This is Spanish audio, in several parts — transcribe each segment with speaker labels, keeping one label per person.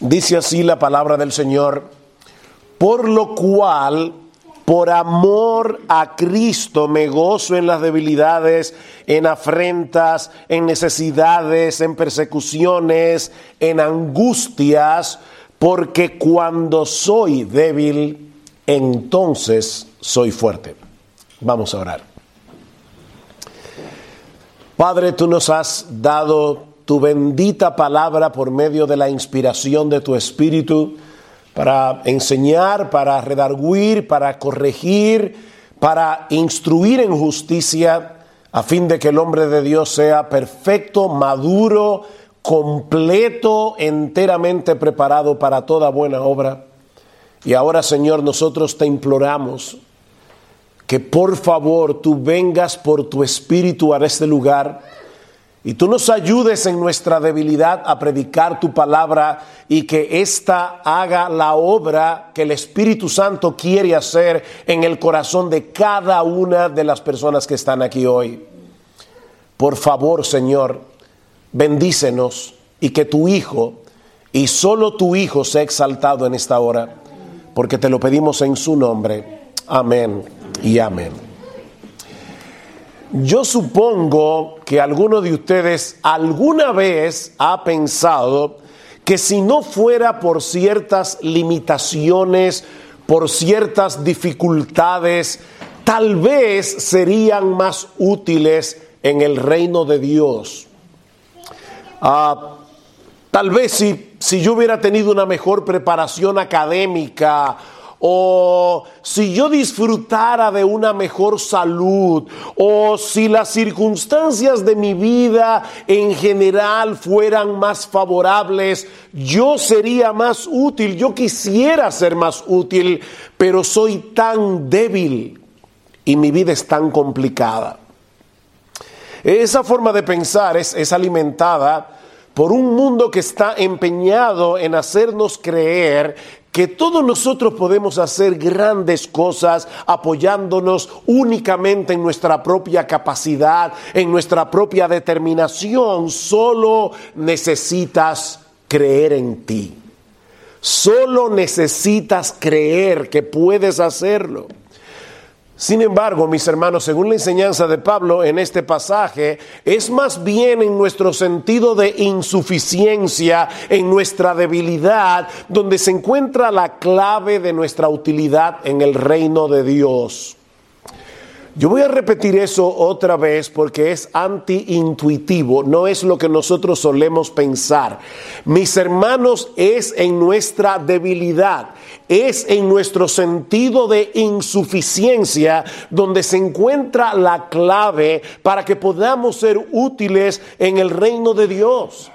Speaker 1: Dice así la palabra del Señor, por lo cual, por amor a Cristo, me gozo en las debilidades, en afrentas, en necesidades, en persecuciones, en angustias, porque cuando soy débil, entonces soy fuerte. Vamos a orar. Padre, tú nos has dado tu bendita palabra por medio de la inspiración de tu Espíritu para enseñar, para redarguir, para corregir, para instruir en justicia, a fin de que el hombre de Dios sea perfecto, maduro, completo, enteramente preparado para toda buena obra. Y ahora, Señor, nosotros te imploramos que por favor tú vengas por tu espíritu a este lugar y tú nos ayudes en nuestra debilidad a predicar tu palabra y que ésta haga la obra que el Espíritu Santo quiere hacer en el corazón de cada una de las personas que están aquí hoy. Por favor, Señor, bendícenos y que tu Hijo y solo tu Hijo sea exaltado en esta hora, porque te lo pedimos en su nombre. Amén y amén. Yo supongo que alguno de ustedes alguna vez ha pensado que si no fuera por ciertas limitaciones, por ciertas dificultades, tal vez serían más útiles en el reino de Dios. Ah, tal vez si, si yo hubiera tenido una mejor preparación académica, o si yo disfrutara de una mejor salud, o si las circunstancias de mi vida en general fueran más favorables, yo sería más útil, yo quisiera ser más útil, pero soy tan débil y mi vida es tan complicada. Esa forma de pensar es, es alimentada por un mundo que está empeñado en hacernos creer que todos nosotros podemos hacer grandes cosas apoyándonos únicamente en nuestra propia capacidad, en nuestra propia determinación. Solo necesitas creer en ti. Solo necesitas creer que puedes hacerlo. Sin embargo, mis hermanos, según la enseñanza de Pablo en este pasaje, es más bien en nuestro sentido de insuficiencia, en nuestra debilidad, donde se encuentra la clave de nuestra utilidad en el reino de Dios. Yo voy a repetir eso otra vez porque es anti-intuitivo, no es lo que nosotros solemos pensar. Mis hermanos, es en nuestra debilidad, es en nuestro sentido de insuficiencia donde se encuentra la clave para que podamos ser útiles en el reino de Dios.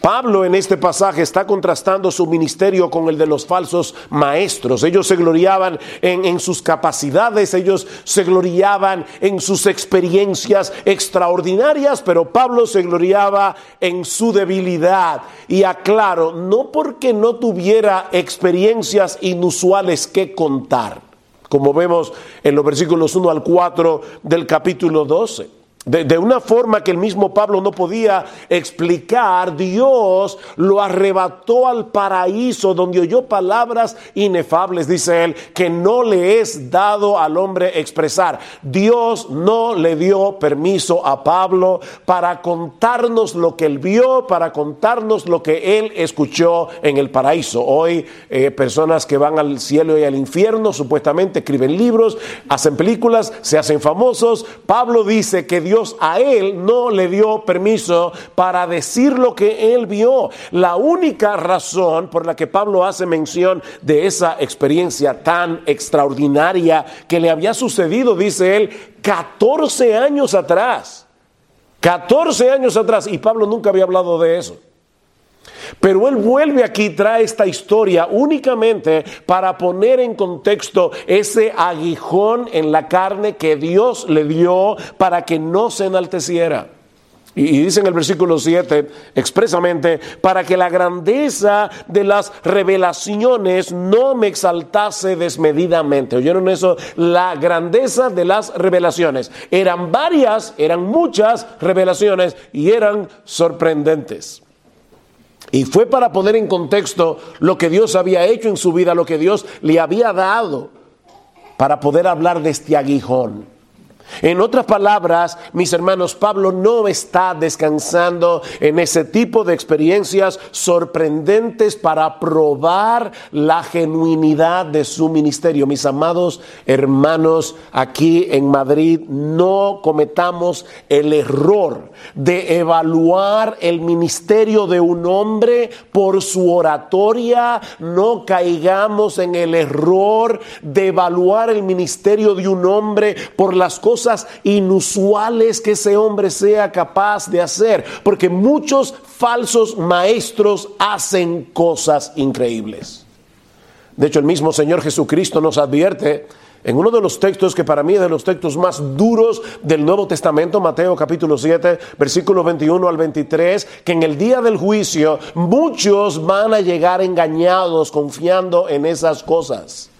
Speaker 1: Pablo en este pasaje está contrastando su ministerio con el de los falsos maestros. Ellos se gloriaban en, sus capacidades, ellos se gloriaban en sus experiencias extraordinarias, pero Pablo se gloriaba en su debilidad. Y aclaro, no porque no tuviera experiencias inusuales que contar, como vemos en los versículos 1 al 4 del capítulo 12 de, una forma que el mismo Pablo no podía explicar, Dios lo arrebató al paraíso donde oyó palabras inefables, dice él, que no le es dado al hombre expresar. Dios no le dio permiso a Pablo para contarnos lo que él vio, para contarnos lo que él escuchó en el paraíso. Hoy eh, personas que van al cielo y al infierno supuestamente escriben libros, hacen películas, se hacen famosos. Pablo dice que Dios a él no le dio permiso para decir lo que él vio. La única razón por la que Pablo hace mención de esa experiencia tan extraordinaria que le había sucedido, dice él, 14 años atrás. 14 años atrás. Y Pablo nunca había hablado de eso. Pero él vuelve aquí, trae esta historia únicamente para poner en contexto ese aguijón en la carne que Dios le dio para que no se enalteciera. Y dice en el versículo 7 expresamente, para que la grandeza de las revelaciones no me exaltase desmedidamente. ¿Oyeron eso? La grandeza de las revelaciones. Eran varias, eran muchas revelaciones y eran sorprendentes. Y fue para poner en contexto lo que Dios había hecho en su vida, lo que Dios le había dado, para poder hablar de este aguijón. En otras palabras, mis hermanos, Pablo no está descansando en ese tipo de experiencias sorprendentes para probar la genuinidad de su ministerio. Mis amados hermanos, aquí en Madrid no cometamos el error de evaluar el ministerio de un hombre por su oratoria, no caigamos en el error de evaluar el ministerio de un hombre por las cosas inusuales que ese hombre sea capaz de hacer, porque muchos falsos maestros hacen cosas increíbles. De hecho, el mismo Señor Jesucristo nos advierte en uno de los textos que para mí es de los textos más duros del Nuevo Testamento, Mateo capítulo 7, versículos 21 al 23, que en el día del juicio muchos van a llegar engañados confiando en esas cosas.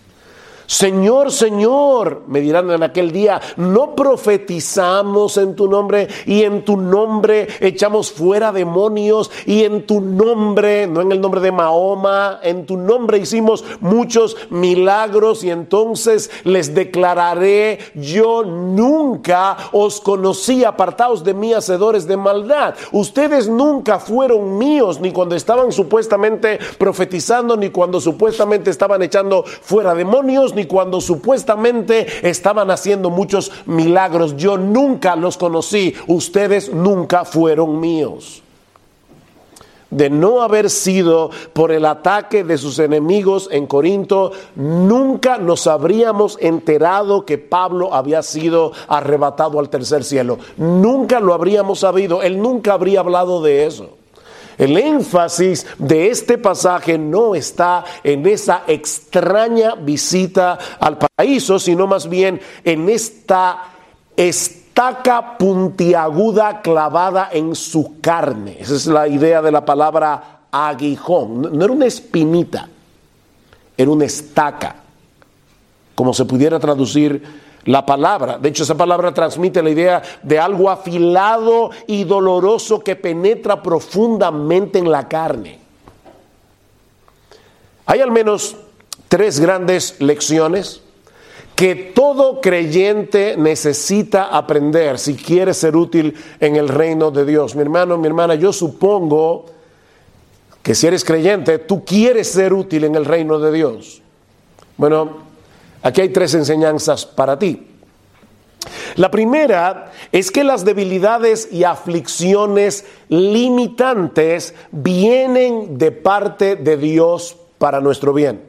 Speaker 1: Señor, Señor, me dirán en aquel día, no profetizamos en tu nombre y en tu nombre echamos fuera demonios y en tu nombre, no en el nombre de Mahoma, en tu nombre hicimos muchos milagros y entonces les declararé, yo nunca os conocí, apartados de mí, hacedores de maldad. Ustedes nunca fueron míos, ni cuando estaban supuestamente profetizando, ni cuando supuestamente estaban echando fuera demonios, ni cuando supuestamente estaban haciendo muchos milagros. Yo nunca los conocí, ustedes nunca fueron míos de no haber sido por el ataque de sus enemigos en Corinto, nunca nos habríamos enterado que Pablo había sido arrebatado al tercer cielo. Nunca lo habríamos sabido, él nunca habría hablado de eso. El énfasis de este pasaje no está en esa extraña visita al paraíso, sino más bien en esta estaca puntiaguda clavada en su carne. Esa es la idea de la palabra aguijón. No era una espinita, era una estaca, como se pudiera traducir la palabra. De hecho, esa palabra transmite la idea de algo afilado y doloroso que penetra profundamente en la carne. Hay al menos tres grandes lecciones que todo creyente necesita aprender si quiere ser útil en el reino de Dios. Mi hermano, mi hermana, yo supongo que si eres creyente, tú quieres ser útil en el reino de Dios. Bueno, Aquí hay tres enseñanzas para ti. La primera es que las debilidades y aflicciones limitantes vienen de parte de Dios para nuestro bien.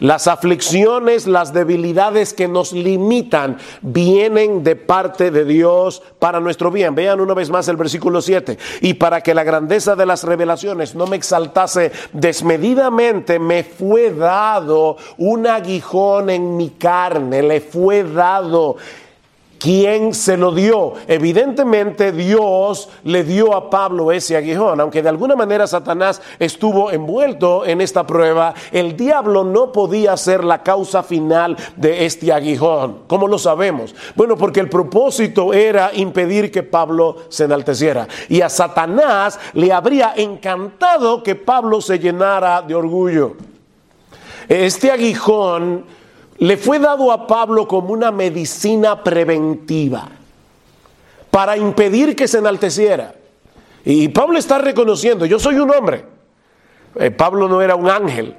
Speaker 1: Las aflicciones, las debilidades que nos limitan vienen de parte de Dios para nuestro bien. Vean una vez más el versículo 7. Y para que la grandeza de las revelaciones no me exaltase desmedidamente, me fue dado un aguijón en mi carne, le fue dado ¿Quién se lo dio? Evidentemente Dios le dio a Pablo ese aguijón, aunque de alguna manera Satanás estuvo envuelto en esta prueba, el diablo no podía ser la causa final de este aguijón. ¿Cómo lo sabemos? Bueno, porque el propósito era impedir que Pablo se enalteciera. Y a Satanás le habría encantado que Pablo se llenara de orgullo. Este aguijón le fue dado a Pablo como una medicina preventiva para impedir que se enalteciera. Y Pablo está reconociendo, yo soy un hombre. Eh, Pablo no era un ángel.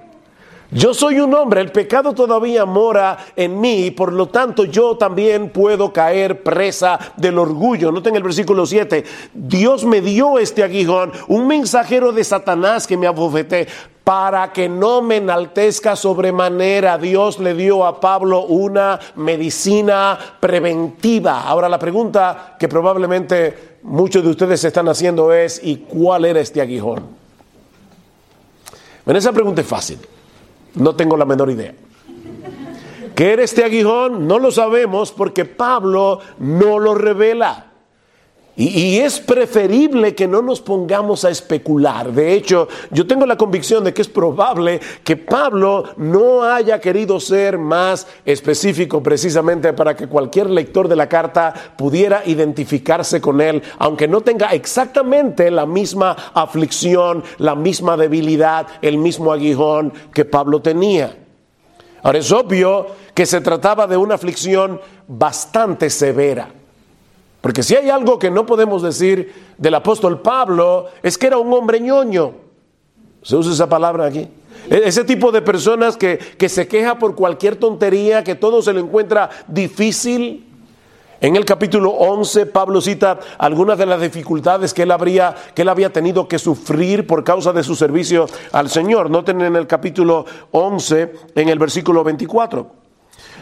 Speaker 1: Yo soy un hombre, el pecado todavía mora en mí y por lo tanto yo también puedo caer presa del orgullo. Noten el versículo 7. Dios me dio este aguijón, un mensajero de Satanás que me abofeté para que no me enaltezca sobremanera. Dios le dio a Pablo una medicina preventiva. Ahora la pregunta que probablemente muchos de ustedes están haciendo es, ¿y cuál era este aguijón? Bueno, esa pregunta es fácil. No tengo la menor idea. ¿Qué era este aguijón? No lo sabemos porque Pablo no lo revela. Y, es preferible que no nos pongamos a especular. De hecho, yo tengo la convicción de que es probable que Pablo no haya querido ser más específico precisamente para que cualquier lector de la carta pudiera identificarse con él, aunque no tenga exactamente la misma aflicción, la misma debilidad, el mismo aguijón que Pablo tenía. Ahora es obvio que se trataba de una aflicción bastante severa. Porque si hay algo que no podemos decir del apóstol Pablo es que era un hombre ñoño. ¿Se usa esa palabra aquí? E-, ese tipo de personas que, se queja por cualquier tontería, que todo se le encuentra difícil. En el capítulo 11, Pablo cita algunas de las dificultades que él, habría, que él había tenido que sufrir por causa de su servicio al Señor. Noten en el capítulo 11, en el versículo 24.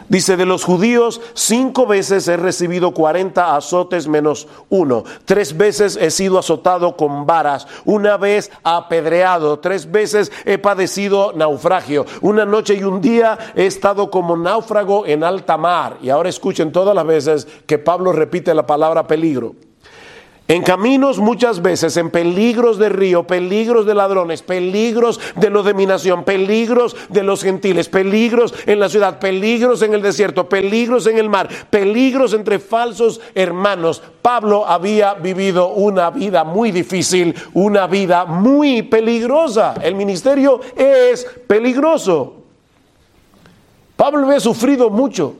Speaker 1: Dice, de los judíos, cinco veces he recibido cuarenta azotes menos uno. Tres veces he sido azotado con varas. Una vez apedreado. Tres veces he padecido naufragio. Una noche y un día he estado como náufrago en alta mar. Y ahora escuchen todas las veces que Pablo repite la palabra peligro. En caminos muchas veces, en peligros de río, peligros de ladrones, peligros de la dominación, peligros de los gentiles, peligros en la ciudad, peligros en el desierto, peligros en el mar, peligros entre falsos hermanos. Pablo había vivido una vida muy difícil, una vida muy peligrosa. El ministerio es peligroso. Pablo había sufrido mucho.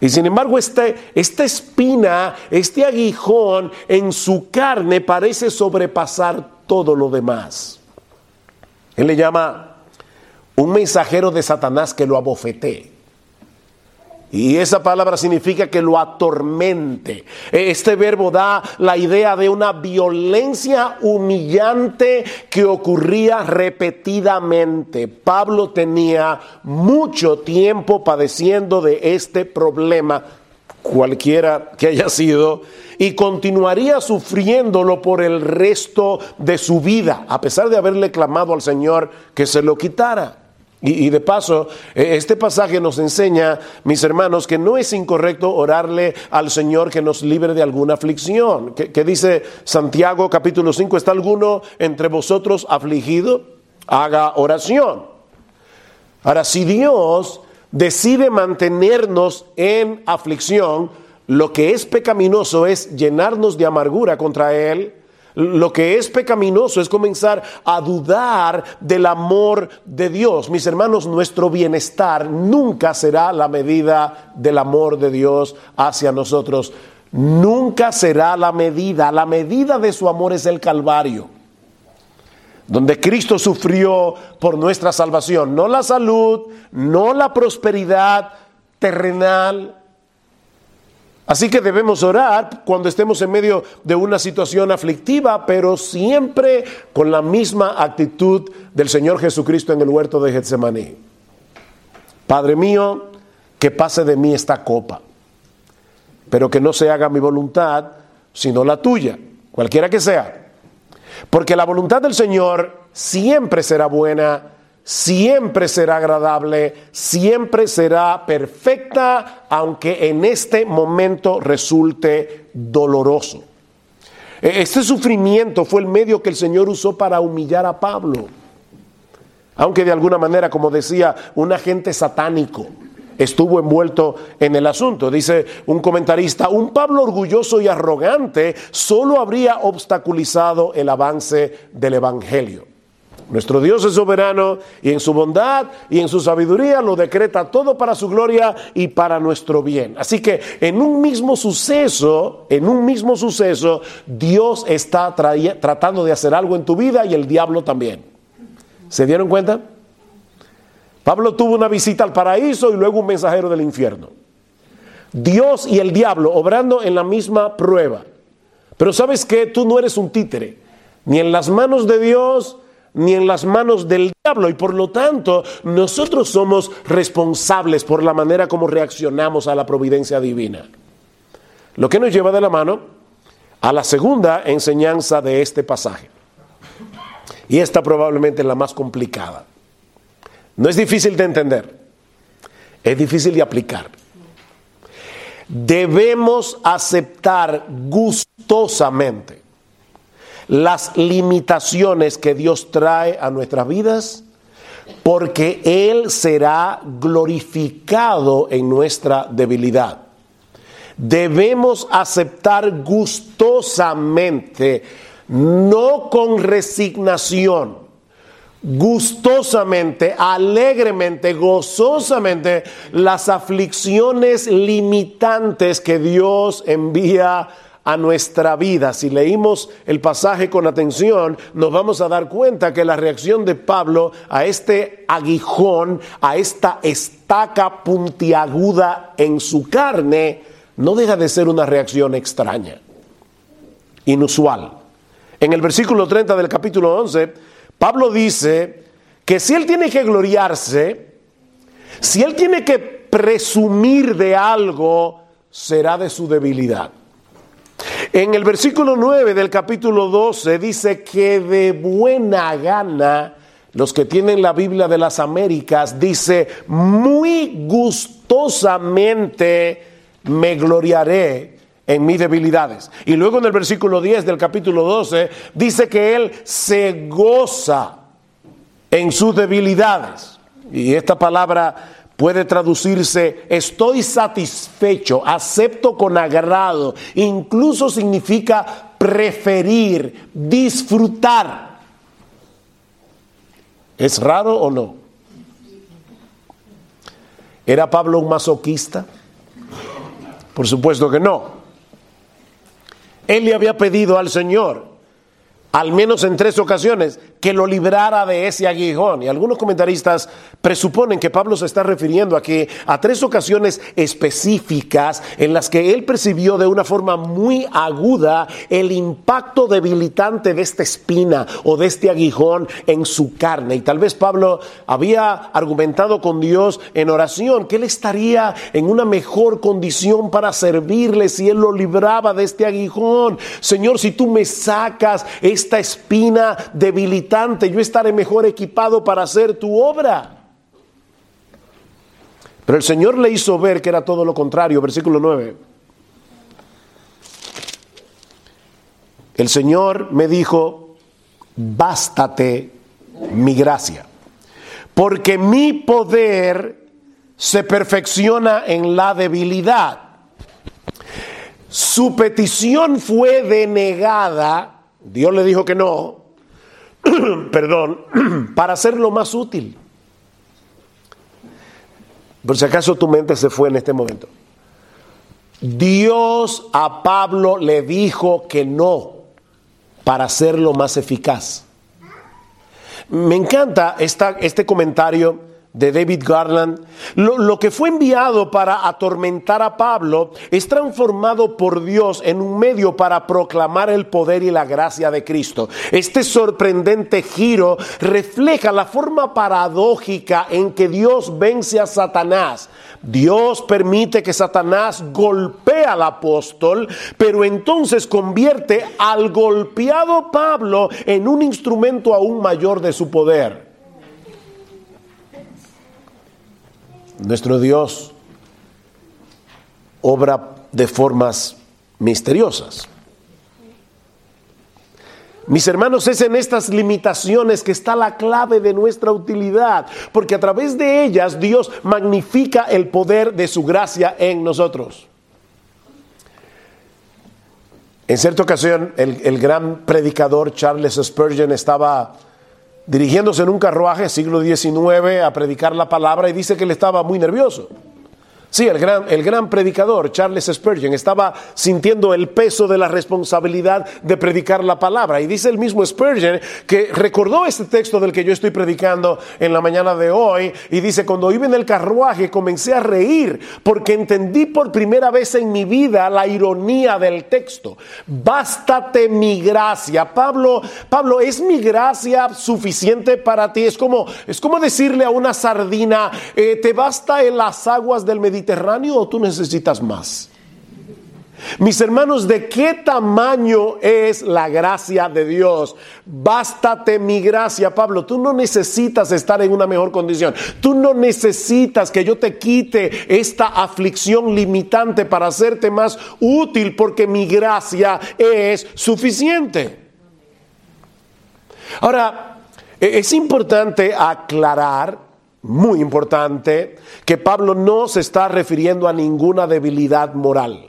Speaker 1: Y sin embargo, este, esta espina, este aguijón en su carne parece sobrepasar todo lo demás. Él le llama un mensajero de Satanás que lo abofetee. Y esa palabra significa que lo atormente. Este verbo da la idea de una violencia humillante que ocurría repetidamente. Pablo tenía mucho tiempo padeciendo de este problema, cualquiera que haya sido, y continuaría sufriéndolo por el resto de su vida, a pesar de haberle clamado al Señor que se lo quitara. Y, de paso, e, este pasaje nos enseña, mis hermanos, que no es incorrecto orarle al Señor que nos libre de alguna aflicción. ¿Qué, dice Santiago capítulo 5? ¿Está alguno entre vosotros afligido? Haga oración. Ahora, si Dios decide mantenernos en aflicción, lo que es pecaminoso es llenarnos de amargura contra Él lo que es pecaminoso es comenzar a dudar del amor de Dios. Mis hermanos, nuestro bienestar nunca será la medida del amor de Dios hacia nosotros. Nunca será la medida. La medida de su amor es el Calvario donde Cristo sufrió por nuestra salvación, no la salud, no la prosperidad terrenal, Así que debemos orar cuando estemos en medio de una situación aflictiva, pero siempre con la misma actitud del Señor Jesucristo en el huerto de Getsemaní. Padre mío, que pase de mí esta copa, pero que no se haga mi voluntad, sino la tuya, cualquiera que sea. Porque la voluntad del Señor siempre será buena siempre será agradable, siempre será perfecta, aunque en este momento resulte doloroso. E-, este sufrimiento fue el medio que el Señor usó para humillar a Pablo. Aunque de alguna manera, como decía, un agente satánico estuvo envuelto en el asunto. Dice un comentarista, un Pablo orgulloso y arrogante solo habría obstaculizado el avance del Evangelio. Nuestro Dios es soberano y en su bondad y en su sabiduría lo decreta todo para su gloria y para nuestro bien. Así que en un mismo suceso, en un mismo suceso, Dios está tratando de hacer algo en tu vida y el diablo también. ¿Se dieron cuenta? Pablo tuvo una visita al paraíso y luego un mensajero del infierno. Dios y el diablo obrando en la misma prueba. Pero sabes que tú no eres un títere, ni en las manos de Dios, ni en las manos del diablo y por lo tanto nosotros somos responsables por la manera como reaccionamos a la providencia divina. Lo que nos lleva de la mano a la segunda enseñanza de este pasaje. Y esta probablemente es la más complicada. No es difícil de entender, es difícil de aplicar. debemos aceptar gustosamente las limitaciones que Dios trae a nuestras vidas, porque Él será glorificado en nuestra debilidad. Debemos aceptar gustosamente, no con resignación, gustosamente, alegremente, gozosamente las aflicciones limitantes que Dios envía a nuestra vida. Si leímos el pasaje con atención, nos vamos a dar cuenta que la reacción de Pablo a este aguijón, a esta estaca puntiaguda en su carne, no deja de ser una reacción extraña, inusual. En el versículo 30 del capítulo 11, Pablo dice que si él tiene que gloriarse, si él tiene que presumir de algo, será de su debilidad. En el versículo 9 del capítulo 12 dice que de buena gana, los que tienen la Biblia de las Américas, dice, muy gustosamente me gloriaré en mis debilidades. Y luego en el versículo 10 del capítulo 12 dice que Él se goza en sus debilidades. Y esta palabra puede traducirse estoy satisfecho, acepto con agrado, incluso significa preferir, disfrutar. ¿Es raro o no? ¿Era Pablo un masoquista? Por supuesto que no. Él le había pedido al Señor, al menos en tres ocasiones, que lo librara de ese aguijón. Y algunos comentaristas presuponen que Pablo se está refiriendo aquí a tres ocasiones específicas en las que él percibió de una forma muy aguda el impacto debilitante de esta espina o de este aguijón en su carne. Y tal vez Pablo había argumentado con Dios en oración que él estaría en una mejor condición para servirle si él lo libraba de este aguijón. Señor, si tú me sacas esta espina debilitada, yo estaré mejor equipado para hacer tu obra. Pero el Señor le hizo ver que era todo lo contrario, versículo 9. El Señor me dijo, bástate mi gracia, porque mi poder se perfecciona en la debilidad. Su petición fue denegada, Dios le dijo que no, perdón, para hacerlo más útil. Por si acaso tu mente se fue en este momento. Dios a Pablo le dijo que no para hacerlo más eficaz. Me encanta esta, este comentario de David Garland, lo, que fue enviado para atormentar a Pablo es transformado por Dios en un medio para proclamar el poder y la gracia de Cristo. Este sorprendente giro refleja la forma paradójica en que Dios vence a Satanás. Dios permite que Satanás golpee al apóstol, pero entonces convierte al golpeado Pablo en un instrumento aún mayor de su poder. Nuestro Dios obra de formas misteriosas. Mis hermanos, es en estas limitaciones que está la clave de nuestra utilidad, porque a través de ellas Dios magnifica el poder de su gracia en nosotros. En cierta ocasión, el, el gran predicador Charles Spurgeon estaba dirigiéndose en un carruaje, siglo XIX, a predicar la palabra y dice que él estaba muy nervioso. Sí, el gran, el gran predicador, Charles Spurgeon, estaba sintiendo el peso de la responsabilidad de predicar la palabra. Y dice el mismo Spurgeon que recordó este texto del que yo estoy predicando en la mañana de hoy. Y dice, cuando iba en el carruaje comencé a reír porque entendí por primera vez en mi vida la ironía del texto. Bástate mi gracia. Pablo, Pablo, ¿es mi gracia suficiente para ti? Es como, es como decirle a una sardina, eh, ¿te basta en las aguas del Mediterráneo o tú necesitas más? Mis hermanos, ¿de qué tamaño es la gracia de Dios? Bástate mi gracia, Pablo. Tú no necesitas estar en una mejor condición. Tú no necesitas que yo te quite esta aflicción limitante para hacerte más útil porque mi gracia es suficiente. Ahora, e-, es importante aclarar muy importante, que Pablo no se está refiriendo a ninguna debilidad moral.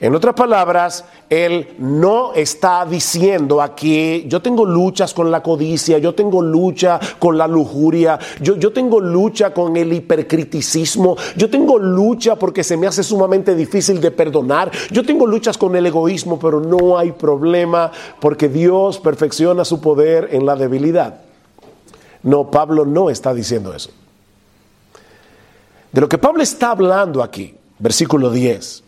Speaker 1: En otras palabras, él no está diciendo aquí, yo tengo luchas con la codicia, yo tengo lucha con la lujuria, yo, yo, tengo lucha con el hipercriticismo, yo tengo lucha porque se me hace sumamente difícil de perdonar, yo tengo luchas con el egoísmo, pero no hay problema porque Dios perfecciona su poder en la debilidad. No, Pablo no está diciendo eso. De lo que Pablo está hablando aquí, versículo 10,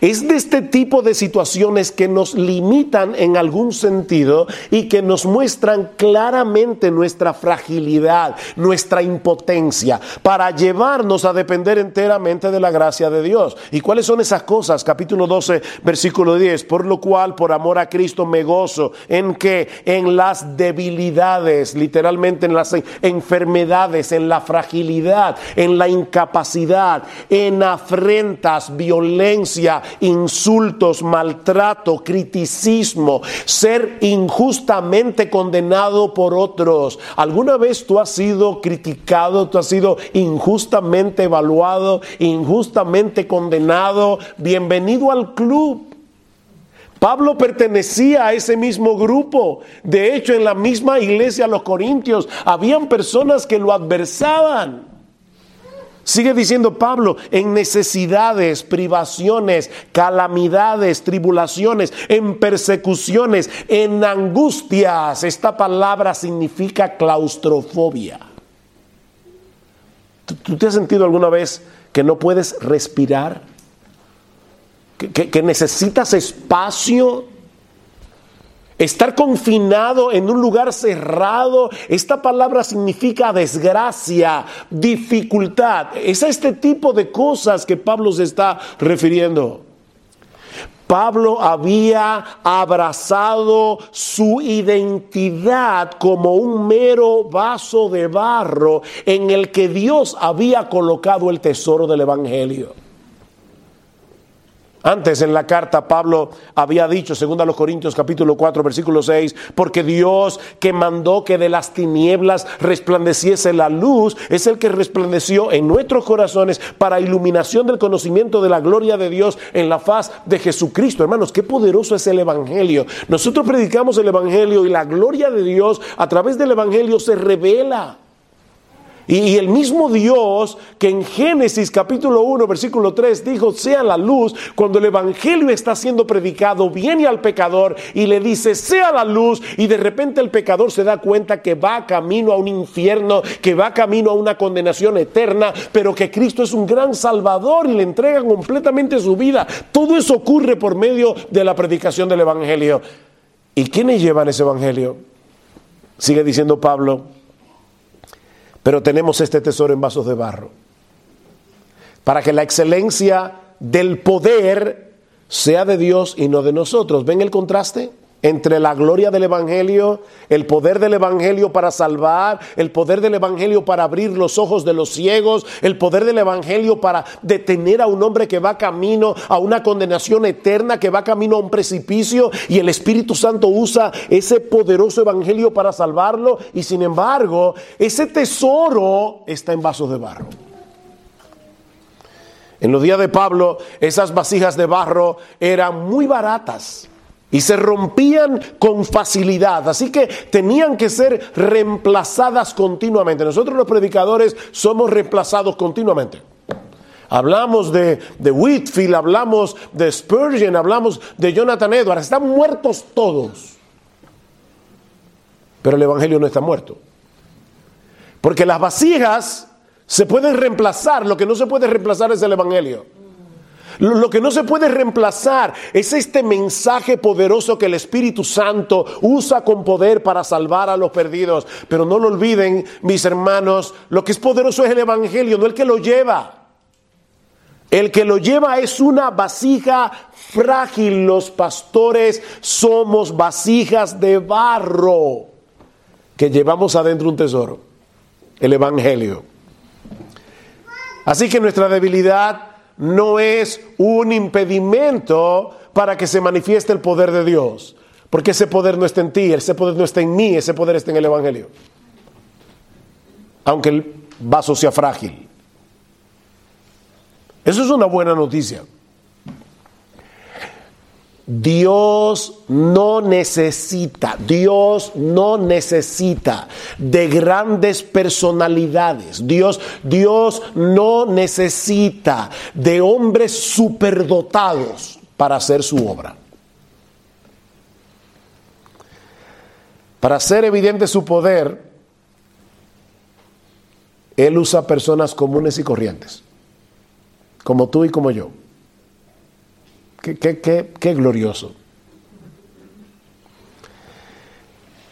Speaker 1: es de este tipo de situaciones que nos limitan en algún sentido y que nos muestran claramente nuestra fragilidad, nuestra impotencia, para llevarnos a depender enteramente de la gracia de Dios. ¿Y cuáles son esas cosas? Capítulo 12, versículo 10. Por lo cual, por amor a Cristo, me gozo en que en las debilidades, literalmente en las enfermedades, en la fragilidad, en la incapacidad, en afrentas, violencia, insultos, maltrato, criticismo, ser injustamente condenado por otros. ¿Alguna vez tú has sido criticado, tú has sido injustamente evaluado, injustamente condenado? Bienvenido al club. Pablo pertenecía a ese mismo grupo. De hecho, en la misma iglesia, los corintios, habían personas que lo adversaban. Sigue diciendo Pablo, en necesidades, privaciones, calamidades, tribulaciones, en persecuciones, en angustias. Esta palabra significa claustrofobia. ¿Tú, te has sentido alguna vez que no puedes respirar? que necesitas espacio? Estar confinado en un lugar cerrado, esta palabra significa desgracia, dificultad. Es a este tipo de cosas que Pablo se está refiriendo. Pablo había abrazado su identidad como un mero vaso de barro en el que Dios había colocado el tesoro del Evangelio. Antes en la carta Pablo había dicho, según a los Corintios capítulo 4 versículo 6, porque Dios que mandó que de las tinieblas resplandeciese la luz, es el que resplandeció en nuestros corazones para iluminación del conocimiento de la gloria de Dios en la faz de Jesucristo. Hermanos, qué poderoso es el Evangelio. Nosotros predicamos el Evangelio y la gloria de Dios a través del Evangelio se revela. Y, el mismo Dios que en Génesis capítulo 1 versículo 3 dijo, sea la luz, cuando el Evangelio está siendo predicado, viene al pecador y le dice, sea la luz, y de repente el pecador se da cuenta que va camino a un infierno, que va camino a una condenación eterna, pero que Cristo es un gran salvador y le entrega completamente su vida. Todo eso ocurre por medio de la predicación del Evangelio. ¿Y quiénes llevan ese Evangelio? Sigue diciendo Pablo, pero tenemos este tesoro en vasos de barro. Para que la excelencia del poder sea de Dios y no de nosotros. ¿Ven el contraste? Entre la gloria del Evangelio, el poder del Evangelio para salvar, el poder del Evangelio para abrir los ojos de los ciegos, el poder del Evangelio para detener a un hombre que va camino a una condenación eterna, que va camino a un precipicio, y el Espíritu Santo usa ese poderoso Evangelio para salvarlo, y sin embargo, ese tesoro está en vasos de barro. En los días de Pablo, esas vasijas de barro eran muy baratas y se rompían con facilidad, así que tenían que ser reemplazadas continuamente. Nosotros los predicadores somos reemplazados continuamente. Hablamos de, de Whitfield, hablamos de Spurgeon, hablamos de Jonathan Edwards, están muertos todos. Pero el Evangelio no está muerto. Porque las vasijas se pueden reemplazar, lo que no se puede reemplazar es el Evangelio. Lo que no se puede reemplazar es este mensaje poderoso que el Espíritu Santo usa con poder para salvar a los perdidos. Pero no lo olviden, mis hermanos, lo que es poderoso es el Evangelio, no el que lo lleva. El que lo lleva es una vasija frágil. Los pastores somos vasijas de barro que llevamos adentro un tesoro, el Evangelio. Así que nuestra debilidad no es un impedimento para que se manifieste el poder de Dios, porque ese poder no está en ti, ese poder no está en mí, ese poder está en el Evangelio. Aunque el vaso sea frágil. Eso es una buena noticia. Dios no necesita, Dios no necesita de grandes personalidades. Dios, Dios no necesita de hombres superdotados para hacer su obra. Para hacer evidente su poder, Él usa personas comunes y corrientes, como tú y como yo. Qué, glorioso.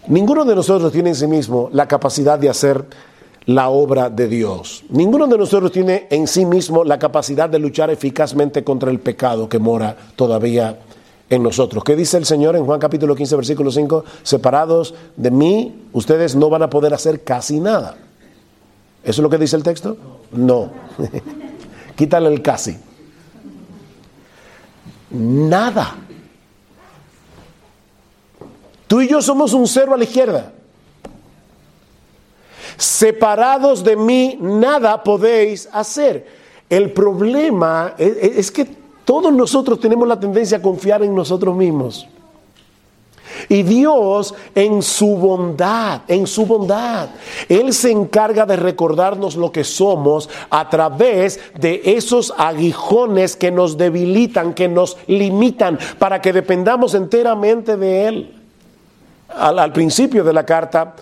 Speaker 1: Ninguno de nosotros tiene en sí mismo la capacidad de hacer la obra de Dios. Ninguno de nosotros tiene en sí mismo la capacidad de luchar eficazmente contra el pecado que mora todavía en nosotros. ¿Qué dice el Señor en Juan capítulo 15, versículo 5? Separados de mí, ustedes no van a poder hacer casi nada. ¿Eso es lo que dice el texto? No. Quítale el casi nada. Tú y yo somos un cero a la izquierda. Separados de mí, nada podéis hacer. El problema es, que todos nosotros tenemos la tendencia a confiar en nosotros mismos. Y Dios en su bondad, en su bondad, Él se encarga de recordarnos lo que somos a través de esos aguijones que nos debilitan, que nos limitan, para que dependamos enteramente de Él. Al, principio de la carta,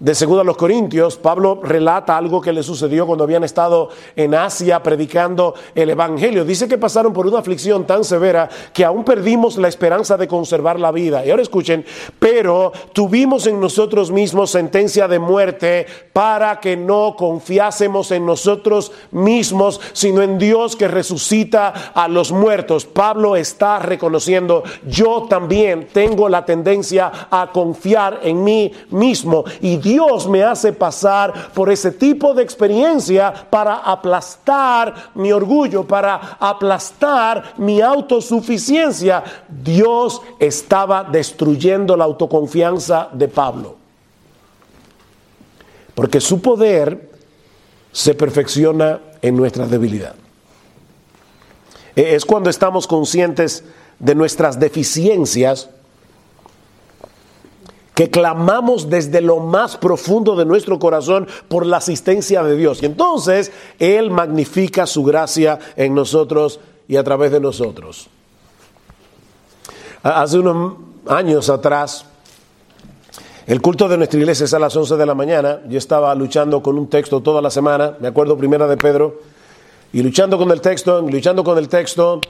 Speaker 1: de segundo a los Corintios, Pablo relata algo que le sucedió cuando habían estado en Asia predicando el Evangelio. Dice que pasaron por una aflicción tan severa que aún perdimos la esperanza de conservar la vida. Y ahora escuchen, pero tuvimos en nosotros mismos sentencia de muerte para que no confiásemos en nosotros mismos, sino en Dios que resucita a los muertos. Pablo está reconociendo, yo también tengo la tendencia a confiar en mí mismo y Dios me hace pasar por ese tipo de experiencia para aplastar mi orgullo, para aplastar mi autosuficiencia. Dios estaba destruyendo la autoconfianza de Pablo. Porque su poder se perfecciona en nuestra debilidad. Es cuando estamos conscientes de nuestras deficiencias que clamamos desde lo más profundo de nuestro corazón por la asistencia de Dios. Y entonces Él magnifica su gracia en nosotros y a través de nosotros. Hace unos años atrás, el culto de nuestra iglesia es a las 11 de la mañana. Yo estaba luchando con un texto toda la semana, me acuerdo primera de Pedro, y luchando con el texto, luchando con el texto.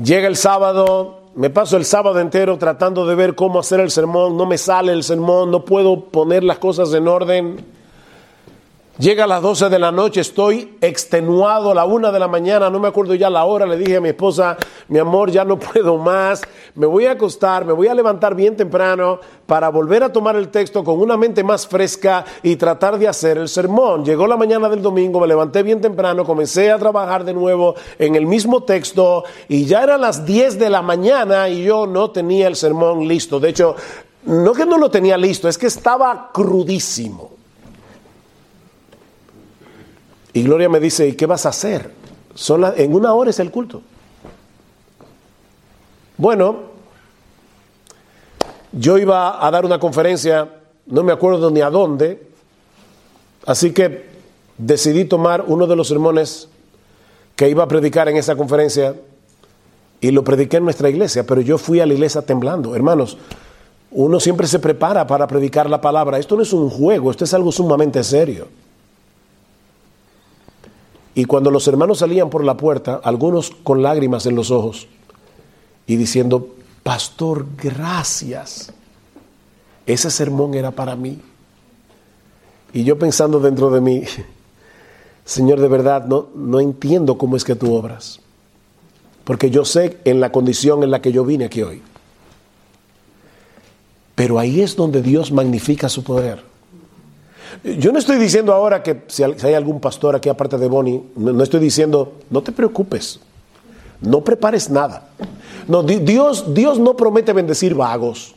Speaker 1: Llega el sábado, me paso el sábado entero tratando de ver cómo hacer el sermón, no me sale el sermón, no puedo poner las cosas en orden. Llega a las 12 de la noche, estoy extenuado a la una de la mañana, no me acuerdo ya la hora, le dije a mi esposa, mi amor, ya no puedo más, me voy a acostar, me voy a levantar bien temprano para volver a tomar el texto con una mente más fresca y tratar de hacer el sermón. Llegó la mañana del domingo, me levanté bien temprano, comencé a trabajar de nuevo en el mismo texto y ya eran las 10 de la mañana y yo no tenía el sermón listo. De hecho, no que no lo tenía listo, es que estaba crudísimo. Y Gloria me dice, ¿y qué vas a hacer? en una hora es el culto. Bueno, yo iba a dar una conferencia, no me acuerdo ni a dónde, así que decidí tomar uno de los sermones que iba a predicar en esa conferencia y lo prediqué en nuestra iglesia, pero yo fui a la iglesia temblando. Hermanos, uno siempre se prepara para predicar la palabra. Esto no es un juego, esto es algo sumamente serio. Y cuando los hermanos salían por la puerta, algunos con lágrimas en los ojos y diciendo, pastor, gracias. Ese sermón era para mí. Y yo pensando dentro de mí, Señor, de verdad no, no entiendo cómo es que tú obras, porque yo sé en la condición en la que yo vine aquí hoy. Pero ahí es donde Dios magnifica su poder. Yo no estoy diciendo ahora que si hay algún pastor aquí aparte de Bonnie, no estoy diciendo, no te preocupes, no prepares nada. No, Dios, Dios no promete bendecir vagos,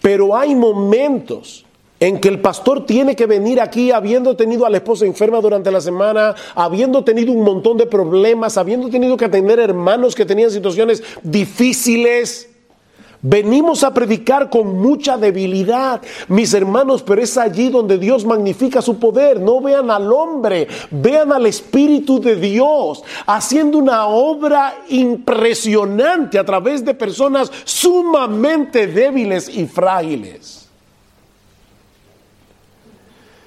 Speaker 1: pero hay momentos en que el pastor tiene que venir aquí habiendo tenido a la esposa enferma durante la semana, habiendo tenido un montón de problemas, habiendo tenido que atender hermanos que tenían situaciones difíciles. Venimos a predicar con mucha debilidad, mis hermanos, pero es allí donde Dios magnifica su poder. No vean al hombre, vean al Espíritu de Dios haciendo una obra impresionante a través de personas sumamente débiles y frágiles.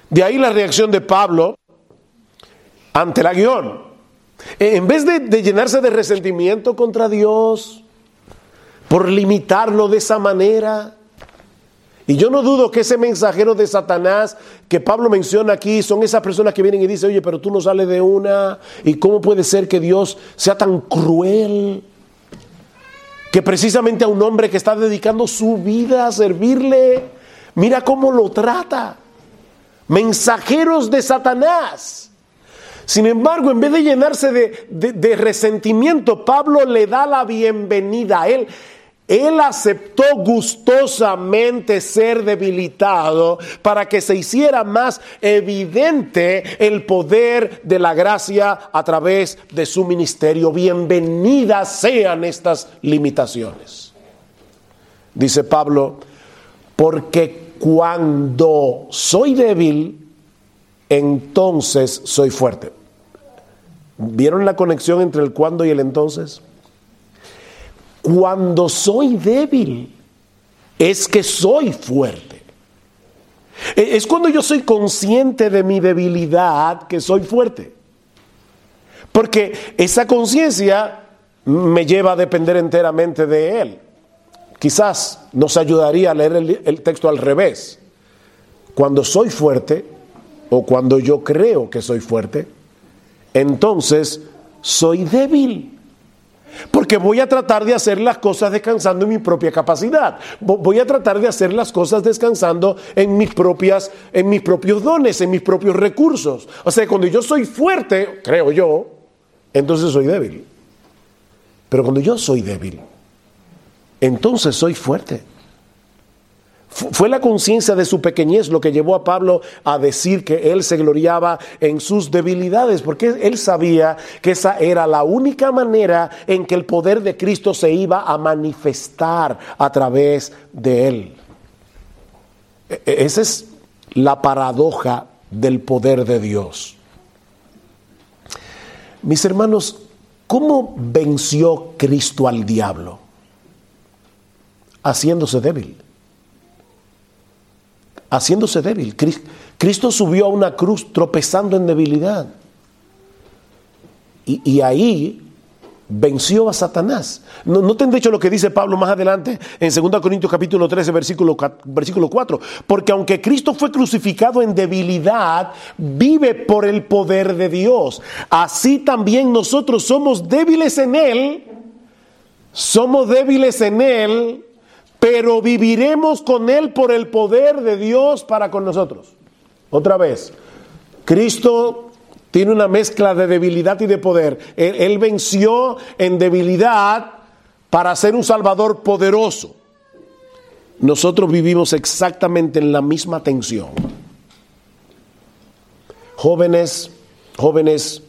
Speaker 1: De ahí la reacción de Pablo ante la guion. En vez de, llenarse de resentimiento contra Dios por limitarlo de esa manera, y yo no dudo que ese mensajero de Satanás que Pablo menciona aquí son esas personas que vienen y dicen, oye, pero tú no sales de una, ¿y cómo puede ser que Dios sea tan cruel? Que precisamente a un hombre que está dedicando su vida a servirle, mira cómo lo trata mensajeros de Satanás. Sin embargo, en vez de llenarse de, resentimiento, Pablo le da la bienvenida a él. Él aceptó gustosamente ser debilitado para que se hiciera más evidente el poder de la gracia a través de su ministerio. Bienvenidas sean estas limitaciones. Dice Pablo, porque cuando soy débil, entonces soy fuerte. ¿Vieron la conexión entre el cuando y el entonces? Cuando soy débil, es que soy fuerte. E, es cuando yo soy consciente de mi debilidad que soy fuerte. Porque esa conciencia me lleva a depender enteramente de Él. Quizás nos ayudaría a leer el, texto al revés. Cuando soy fuerte, o cuando yo creo que soy fuerte, entonces soy débil. Porque voy a tratar de hacer las cosas descansando en mi propia capacidad. Voy a tratar de hacer las cosas descansando en mis propias, en mis propios dones, en mis propios recursos. O sea, cuando yo soy fuerte, creo yo, entonces soy débil. Pero cuando yo soy débil, entonces soy fuerte. Fue la conciencia de su pequeñez lo que llevó a Pablo a decir que él se gloriaba en sus debilidades, porque él sabía que esa era la única manera en que el poder de Cristo se iba a manifestar a través de él. E-, e-, esa es la paradoja del poder de Dios. Mis hermanos, ¿cómo venció Cristo al diablo? haciéndose débil. Haciéndose débil. Cristo subió a una cruz tropezando en debilidad. Y, ahí venció a Satanás. No, te dicho lo que dice Pablo más adelante en 2 Corintios capítulo 13, versículo, versículo 4. Porque aunque Cristo fue crucificado en debilidad, vive por el poder de Dios. Así también nosotros somos débiles en Él. Somos débiles en Él, pero viviremos con Él por el poder de Dios para con nosotros. Otra vez, Cristo tiene una mezcla de debilidad y de poder. Él, venció en debilidad para ser un Salvador poderoso. Nosotros vivimos exactamente en la misma tensión. Jóvenes, jóvenes,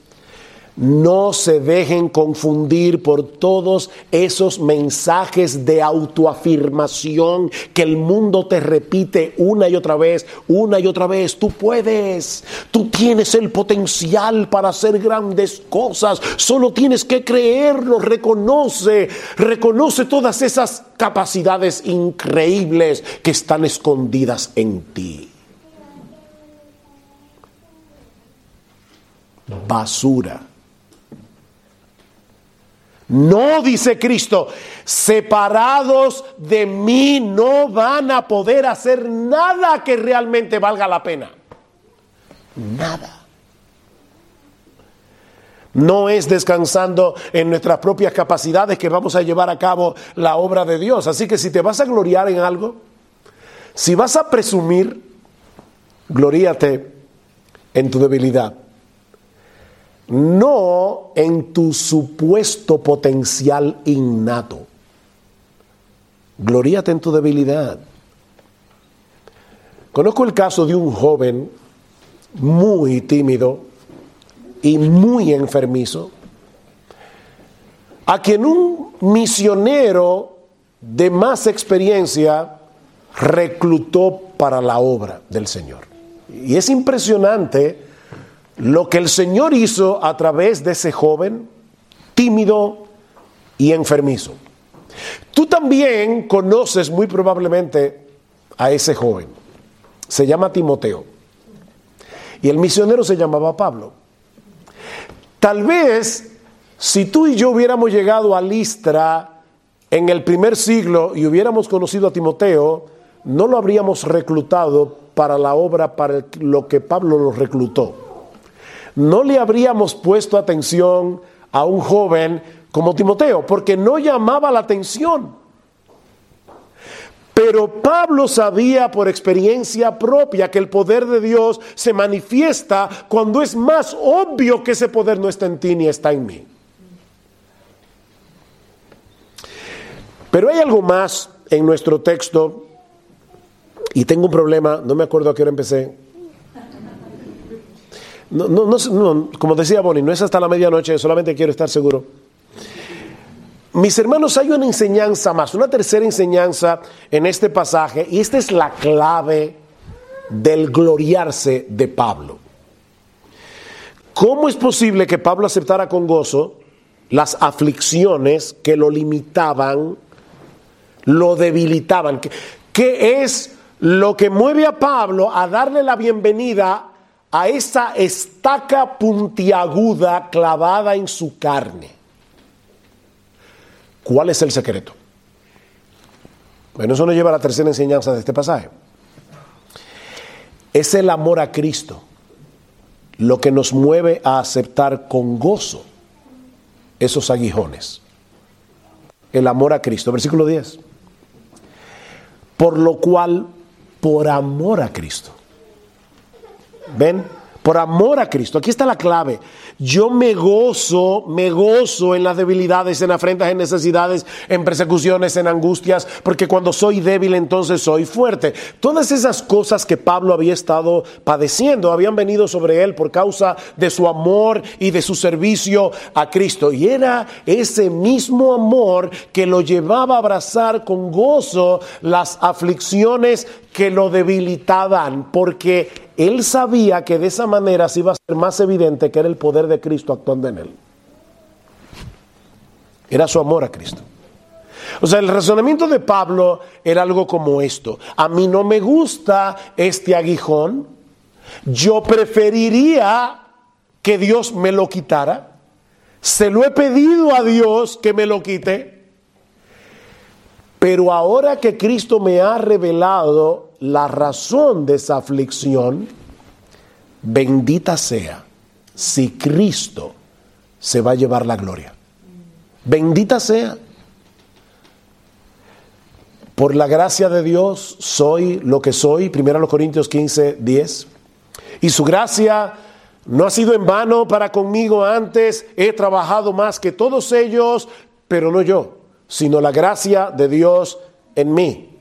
Speaker 1: no se dejen confundir por todos esos mensajes de autoafirmación que el mundo te repite una y otra vez, una y otra vez. Tú puedes, tú tienes el potencial para hacer grandes cosas, solo tienes que creerlo, reconoce, reconoce todas esas capacidades increíbles que están escondidas en ti. Basura no, dice Cristo, separados de mí no van a poder hacer nada que realmente valga la pena. Nada. No es descansando en nuestras propias capacidades que vamos a llevar a cabo la obra de Dios. Así que si te vas a gloriar en algo, si vas a presumir, gloríate en tu debilidad, no en tu supuesto potencial innato. Gloríate en tu debilidad. Conozco el caso de un joven muy tímido y muy enfermizo, a quien un misionero de más experiencia reclutó para la obra del Señor. Y es impresionante lo que el Señor hizo a través de ese joven tímido y enfermizo. Tú también conoces muy probablemente a ese joven. Se llama Timoteo. Y el misionero se llamaba Pablo. Tal vez si tú y yo hubiéramos llegado a Listra en el primer siglo y hubiéramos conocido a Timoteo, no lo habríamos reclutado para la obra para lo que Pablo lo reclutó. No le habríamos puesto atención a un joven como Timoteo, porque no llamaba la atención. Pero Pablo sabía por experiencia propia que el poder de Dios se manifiesta cuando es más obvio que ese poder no está en ti ni está en mí. Pero hay algo más en nuestro texto y tengo un problema, no me acuerdo a qué hora empecé. No, no, no, como decía Bonnie, no es hasta la medianoche, solamente quiero estar seguro. Mis hermanos, hay una enseñanza más, una tercera enseñanza en este pasaje, y esta es la clave del gloriarse de Pablo. ¿Cómo es posible que Pablo aceptara con gozo las aflicciones que lo limitaban, lo debilitaban? ¿Qué es lo que mueve a Pablo a darle la bienvenida a esa estaca puntiaguda clavada en su carne? ¿Cuál es el secreto? Bueno, eso nos lleva a la tercera enseñanza de este pasaje. Es el amor a Cristo lo que nos mueve a aceptar con gozo esos aguijones. El amor a Cristo, versículo 10. Por lo cual, por amor a Cristo. ¿Ven? Por amor a Cristo. Aquí está la clave. Yo me gozo, me gozo en las debilidades, en afrentas, en necesidades, en persecuciones, en angustias, porque cuando soy débil entonces soy fuerte. Todas esas cosas que Pablo había estado padeciendo habían venido sobre él por causa de su amor y de su servicio a Cristo. Y era ese mismo amor que lo llevaba a abrazar con gozo las aflicciones que lo debilitaban, porque él sabía que de esa manera se iba a ser más evidente que era el poder de Cristo actuando en él. Era su amor a Cristo. O sea, el razonamiento de Pablo era algo como esto. A mí no me gusta este aguijón. Yo preferiría que Dios me lo quitara. Se lo he pedido a Dios que me lo quite. Pero ahora que Cristo me ha revelado la razón de esa aflicción, bendita sea si Cristo se va a llevar la gloria. Bendita sea. Por la gracia de Dios soy lo que soy, 1 Corintios 15, 10. Y su gracia no ha sido en vano para conmigo antes, he trabajado más que todos ellos, pero no yo, sino la gracia de Dios en mí.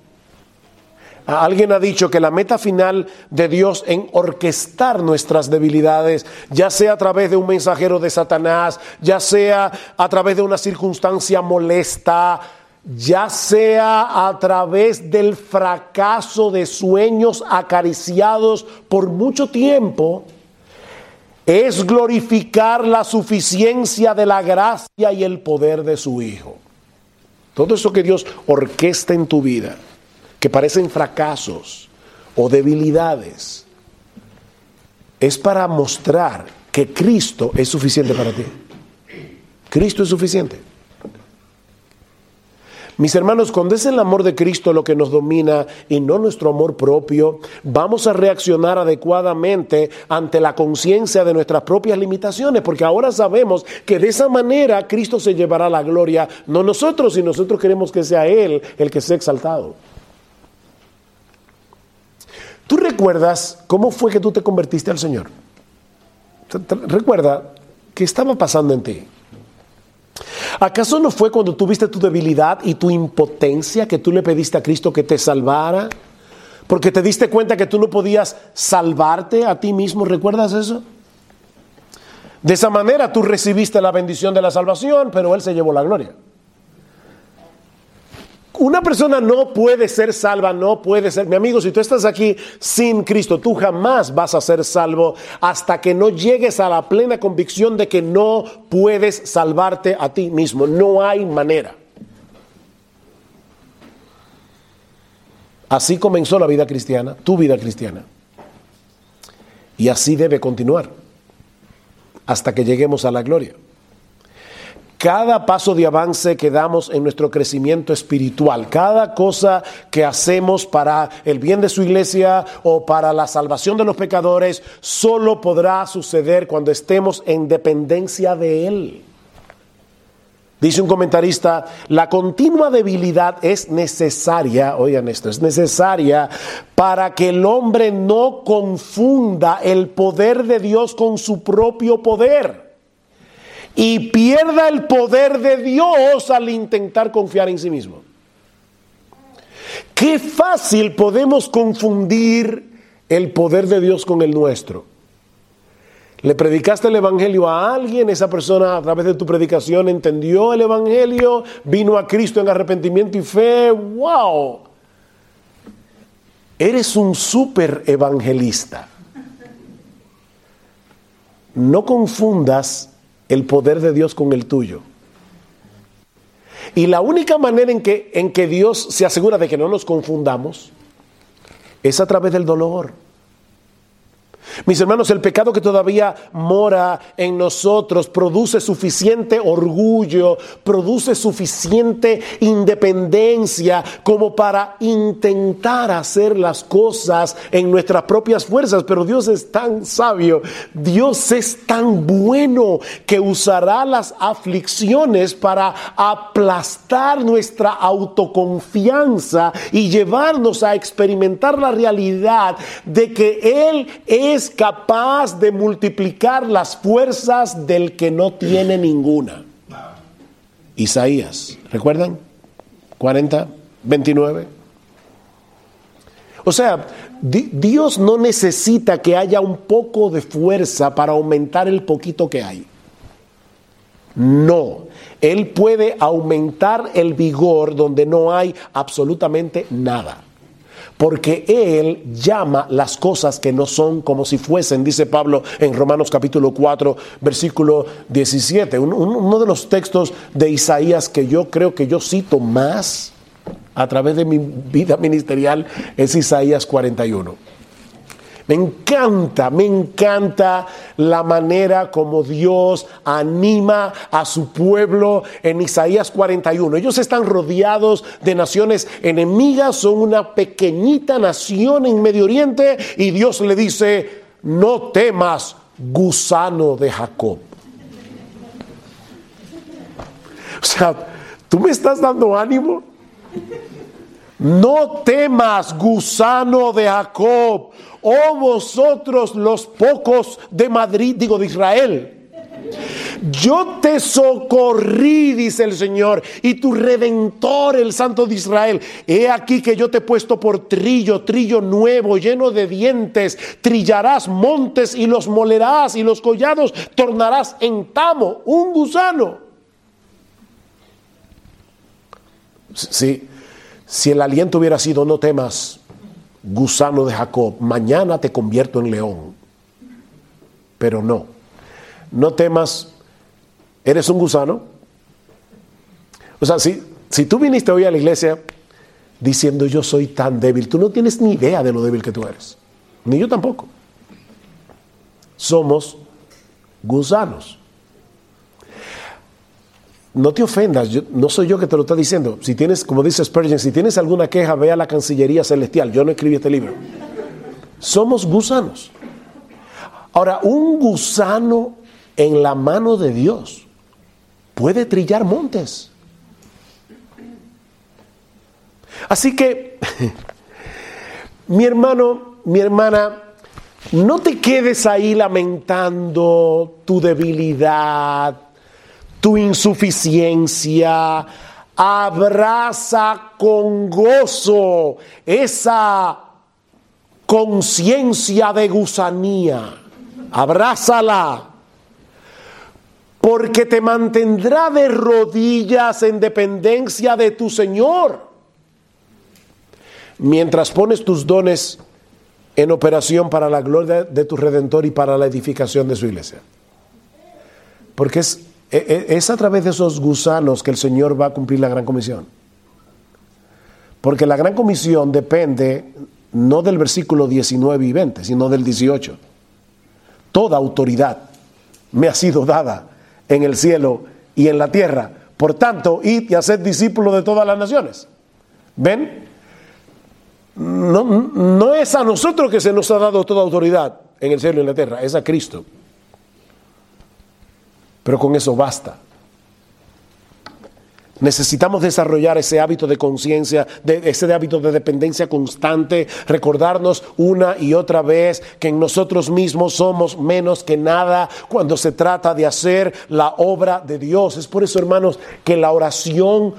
Speaker 1: Alguien ha dicho que la meta final de Dios en orquestar nuestras debilidades, ya sea a través de un mensajero de Satanás, ya sea a través de una circunstancia molesta, ya sea a través del fracaso de sueños acariciados por mucho tiempo, es glorificar la suficiencia de la gracia y el poder de su Hijo. Todo eso que Dios orquesta en tu vida que parecen fracasos o debilidades, es para mostrar que Cristo es suficiente para ti. Cristo es suficiente. Mis hermanos, cuando es el amor de Cristo lo que nos domina y no nuestro amor propio, vamos a reaccionar adecuadamente ante la conciencia de nuestras propias limitaciones, porque ahora sabemos que de esa manera Cristo se llevará la gloria, no nosotros, y nosotros queremos que sea Él el que sea exaltado. ¿Tú recuerdas cómo fue que tú te convertiste al Señor? Recuerda qué estaba pasando en ti. ¿Acaso no fue cuando tuviste tu debilidad y tu impotencia que tú le pediste a Cristo que te salvara? Porque te diste cuenta que tú no podías salvarte a ti mismo. ¿Recuerdas eso? De esa manera tú recibiste la bendición de la salvación, pero Él se llevó la gloria. Una persona no puede ser salva, no puede ser. Mi amigo, si tú estás aquí sin Cristo, tú jamás vas a ser salvo hasta que no llegues a la plena convicción de que no puedes salvarte a ti mismo. No hay manera. Así comenzó la vida cristiana, tu vida cristiana. Y así debe continuar hasta que lleguemos a la gloria cada paso de avance que damos en nuestro crecimiento espiritual, cada cosa que hacemos para el bien de su iglesia o para la salvación de los pecadores, solo podrá suceder cuando estemos en dependencia de Él. Dice un comentarista, la continua debilidad es necesaria, oigan esto, es necesaria para que el hombre no confunda el poder de Dios con su propio poder y pierda el poder de Dios al intentar confiar en sí mismo. Qué fácil podemos confundir el poder de Dios con el nuestro. Le predicaste el Evangelio a alguien, esa persona a través de tu predicación entendió el Evangelio, vino a Cristo en arrepentimiento y fe. ¡Wow! Eres un super evangelista. No confundas el poder de Dios con el tuyo. Y la única manera en que, en que Dios se asegura de que no nos confundamos es a través del dolor. Mis hermanos, el pecado que todavía mora en nosotros produce suficiente orgullo, produce suficiente independencia como para intentar hacer las cosas en nuestras propias fuerzas. Pero Dios es tan sabio, Dios es tan bueno que usará las aflicciones para aplastar nuestra autoconfianza y llevarnos a experimentar la realidad de que Él es capaz de multiplicar las fuerzas del que no tiene ninguna. Isaías, ¿recuerdan? 40, 29. O sea, Dios no necesita que haya un poco de fuerza para aumentar el poquito que hay. No, Él puede aumentar el vigor donde no hay absolutamente nada porque Él llama las cosas que no son como si fuesen, dice Pablo en Romanos capítulo 4, versículo 17. uno de los textos de Isaías que yo creo que yo cito más a través de mi vida ministerial es Isaías 41. Me encanta, me encanta la manera como Dios anima a su pueblo en Isaías 41. Ellos están rodeados de naciones enemigas, son una pequeñita nación en Medio Oriente y Dios le dice, no temas, gusano de Jacob. O sea, ¿tú me estás dando ánimo? No temas, gusano de Jacob, oh vosotros los pocos de Madrid, digo de Israel. Yo te socorrí, dice el Señor, y tu redentor, el Santo de Israel. He aquí que yo te he puesto por trillo, trillo nuevo, lleno de dientes. Trillarás montes y los molerás, y los collados tornarás en tamo, un gusano. Sí si el aliento hubiera sido, no temas, gusano de Jacob, mañana te convierto en león. Pero no, no temas, eres un gusano. O sea, si, si tú viniste hoy a la iglesia diciendo yo soy tan débil, tú no tienes ni idea de lo débil que tú eres. Ni yo tampoco. Somos gusanos. No te ofendas, no soy yo que te lo está diciendo. Si tienes, como dice Spurgeon, si tienes alguna queja, ve a la Cancillería Celestial. Yo no escribí este libro. Somos gusanos. Ahora, un gusano en la mano de Dios puede trillar montes. Así que, mi hermano, mi hermana, no te quedes ahí lamentando tu debilidad, tu insuficiencia. Abraza con gozo esa conciencia de gusanía. Abrázala. Porque te mantendrá de rodillas en dependencia de tu Señor. Mientras pones tus dones en operación para la gloria de tu Redentor y para la edificación de su iglesia. Porque es, es a través de esos gusanos que el Señor va a cumplir la gran comisión. Porque la gran comisión depende no del versículo 19 y 20, sino del 18. Toda autoridad me ha sido dada en el cielo y en la tierra. Por tanto, id y haced discípulos de todas las naciones. ¿Ven? No, no es a nosotros que se nos ha dado toda autoridad en el cielo y en la tierra, es a Cristo. Pero con eso basta. Necesitamos desarrollar ese hábito de conciencia, ese hábito de dependencia constante, recordarnos una y otra vez que en nosotros mismos somos menos que nada cuando se trata de hacer la obra de Dios. Es por eso, hermanos, que la oración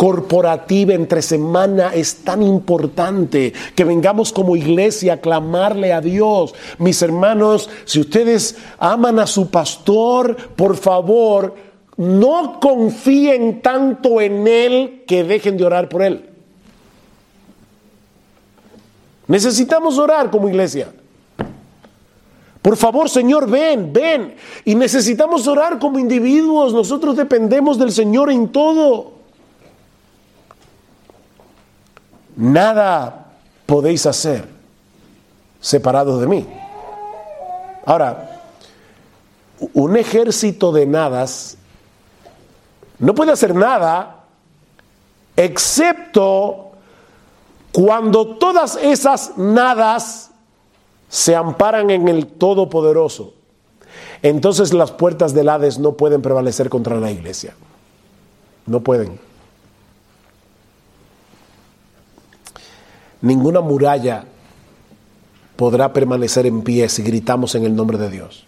Speaker 1: corporativa entre semana es tan importante que vengamos como iglesia a clamarle a Dios. Mis hermanos, si ustedes aman a su pastor, por favor, no confíen tanto en Él que dejen de orar por Él. Necesitamos orar como iglesia. Por favor, Señor, ven, ven. Y necesitamos orar como individuos. Nosotros dependemos del Señor en todo. Nada podéis hacer separados de mí. Ahora, un ejército de nadas no puede hacer nada excepto cuando todas esas nadas se amparan en el Todopoderoso. Entonces las puertas del Hades no pueden prevalecer contra la iglesia. No pueden. Ninguna muralla podrá permanecer en pie si gritamos en el nombre de Dios.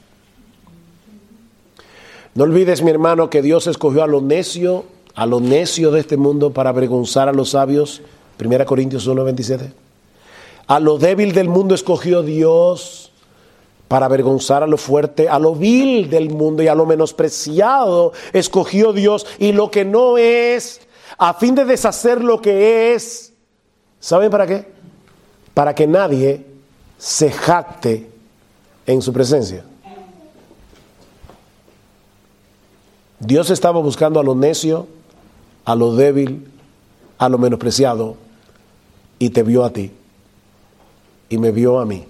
Speaker 1: No olvides, mi hermano, que Dios escogió a lo necio, a lo necio de este mundo para avergonzar a los sabios. 1 Corintios 1, 27. A lo débil del mundo escogió Dios para avergonzar a lo fuerte, a lo vil del mundo y a lo menospreciado escogió Dios y lo que no es, a fin de deshacer lo que es. ¿Saben para qué? Para que nadie se jacte en su presencia. Dios estaba buscando a lo necio, a lo débil, a lo menospreciado, y te vio a ti, y me vio a mí.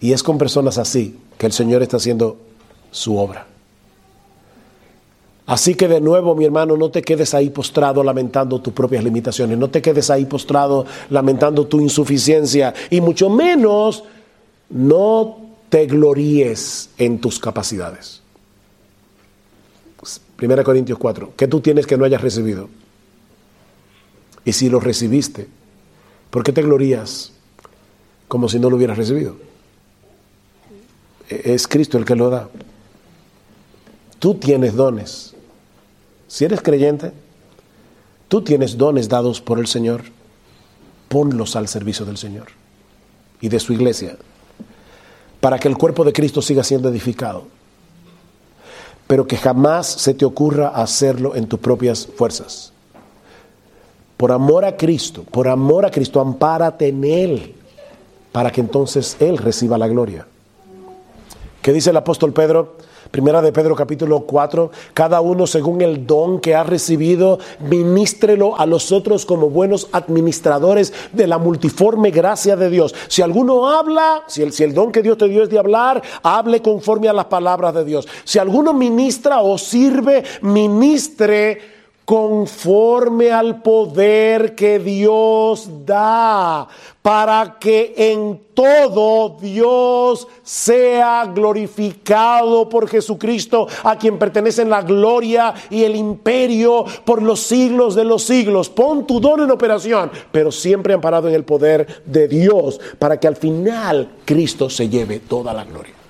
Speaker 1: Y es con personas así que el Señor está haciendo su obra. Así que de nuevo, mi hermano, no te quedes ahí postrado lamentando tus propias limitaciones, no te quedes ahí postrado lamentando tu insuficiencia, y mucho menos no te gloríes en tus capacidades. 1 Corintios 4, ¿qué tú tienes que no hayas recibido? Y si lo recibiste, ¿por qué te glorías como si no lo hubieras recibido? E-, es Cristo el que lo da. Tú tienes dones. Si eres creyente, tú tienes dones dados por el Señor. Ponlos al servicio del Señor y de su iglesia para que el cuerpo de Cristo siga siendo edificado pero que jamás se te ocurra hacerlo en tus propias fuerzas. Por amor a Cristo, por amor a Cristo, ampárate en Él, para que entonces Él reciba la gloria. ¿Qué dice el apóstol Pedro? Primera de Pedro capítulo 4, cada uno según el don que ha recibido, ministrelo a los otros como buenos administradores de la multiforme gracia de Dios. Si alguno habla, si el, si el don que Dios te dio es de hablar, hable conforme a las palabras de Dios. Si alguno ministra o sirve, ministre conforme al poder que Dios da, para que en todo Dios sea glorificado por Jesucristo, a quien pertenecen la gloria y el imperio por los siglos de los siglos. Pon tu don en operación, pero siempre amparado en el poder de Dios, para que al final Cristo se lleve toda la gloria.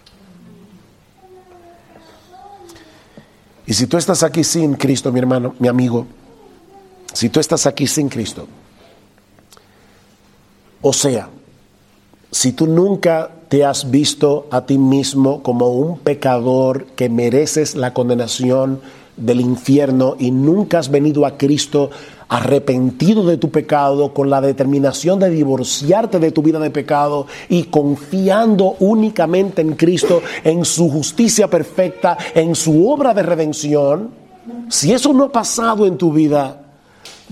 Speaker 1: Y si tú estás aquí sin Cristo, mi hermano, mi amigo, si tú estás aquí sin Cristo, o sea, si tú nunca te has visto a ti mismo como un pecador que mereces la condenación del infierno y nunca has venido a Cristo arrepentido de tu pecado, con la determinación de divorciarte de tu vida de pecado y confiando únicamente en Cristo, en su justicia perfecta, en su obra de redención, si eso no ha pasado en tu vida,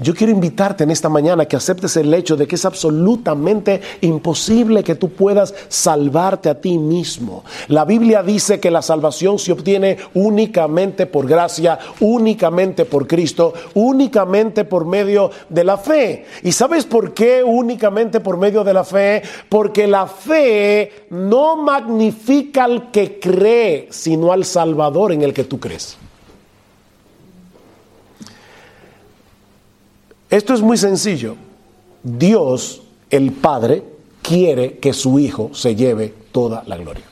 Speaker 1: yo quiero invitarte en esta mañana que aceptes el hecho de que es absolutamente imposible que tú puedas salvarte a ti mismo. La Biblia dice que la salvación se obtiene únicamente por gracia, únicamente por Cristo, únicamente por medio de la fe. ¿Y sabes por qué únicamente por medio de la fe? Porque la fe no magnifica al que cree, sino al Salvador en el que tú crees. Esto es muy sencillo. Dios, el Padre, quiere que su Hijo se lleve toda la gloria.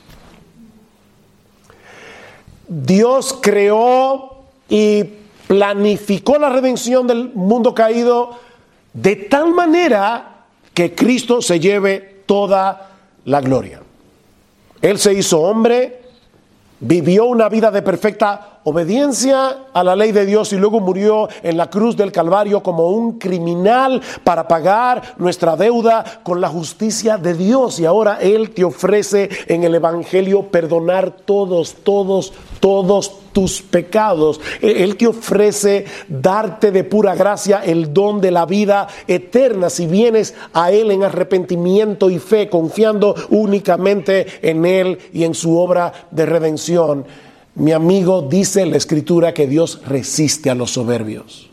Speaker 1: Dios creó y planificó la redención del mundo caído de tal manera que Cristo se lleve toda la gloria. Él se hizo hombre, vivió una vida de perfecta obediencia a la ley de Dios y luego murió en la cruz del Calvario como un criminal para pagar nuestra deuda con la justicia de Dios. Y ahora Él te ofrece en el Evangelio perdonar todos, todos, todos tus pecados. E-, Él te ofrece darte de pura gracia el don de la vida eterna si vienes a Él en arrepentimiento y fe, confiando únicamente en Él y en su obra de redención. Mi amigo dice la escritura que Dios resiste a los soberbios,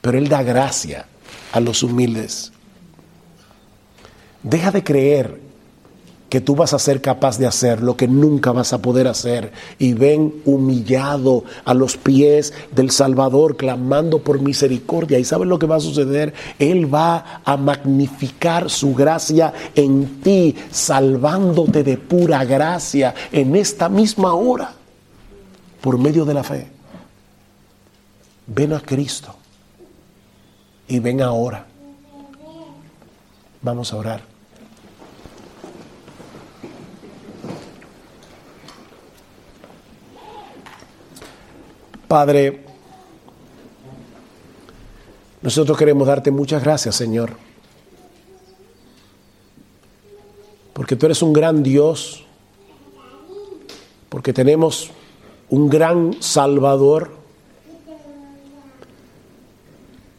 Speaker 1: pero Él da gracia a los humildes. Deja de creer que tú vas a ser capaz de hacer lo que nunca vas a poder hacer. Y ven humillado a los pies del Salvador, clamando por misericordia. ¿Y sabes lo que va a suceder? Él va a magnificar su gracia en ti, salvándote de pura gracia en esta misma hora, por medio de la fe. Ven a Cristo y ven ahora. Vamos a orar. Padre, nosotros queremos darte muchas gracias, Señor, porque tú eres un gran Dios, porque tenemos un gran Salvador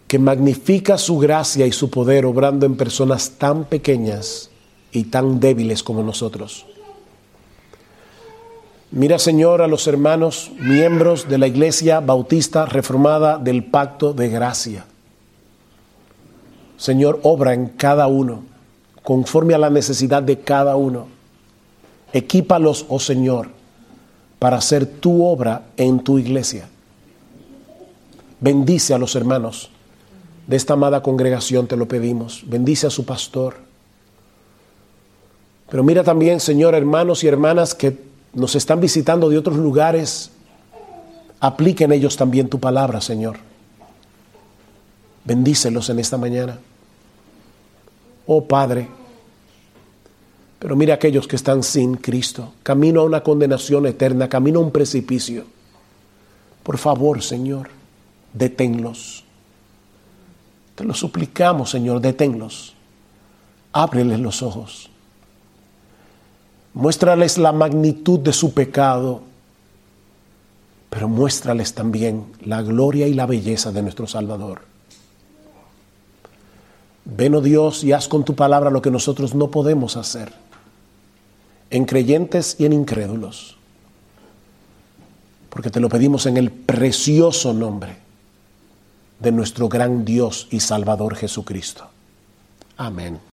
Speaker 1: que magnifica su gracia y su poder obrando en personas tan pequeñas y tan débiles como nosotros. Mira, Señor, a los hermanos miembros de la Iglesia Bautista Reformada del Pacto de Gracia. Señor, obra en cada uno, conforme a la necesidad de cada uno. Equípalos, oh Señor, para hacer tu obra en tu iglesia. Bendice a los hermanos de esta amada congregación, te lo pedimos. Bendice a su pastor. Pero mira también, Señor, hermanos y hermanas que nos están visitando de otros lugares, apliquen ellos también tu palabra, Señor. Bendícelos en esta mañana. Oh Padre, pero mira aquellos que están sin Cristo, camino a una condenación eterna, camino a un precipicio. Por favor, Señor, deténlos. Te lo suplicamos, Señor, deténlos. Ábreles los ojos Muéstrales la magnitud de su pecado, pero muéstrales también la gloria y la belleza de nuestro Salvador. Ven, oh Dios, y haz con tu palabra lo que nosotros no podemos hacer, en creyentes y en incrédulos, porque te lo pedimos en el precioso nombre de nuestro gran Dios y Salvador Jesucristo. Amén.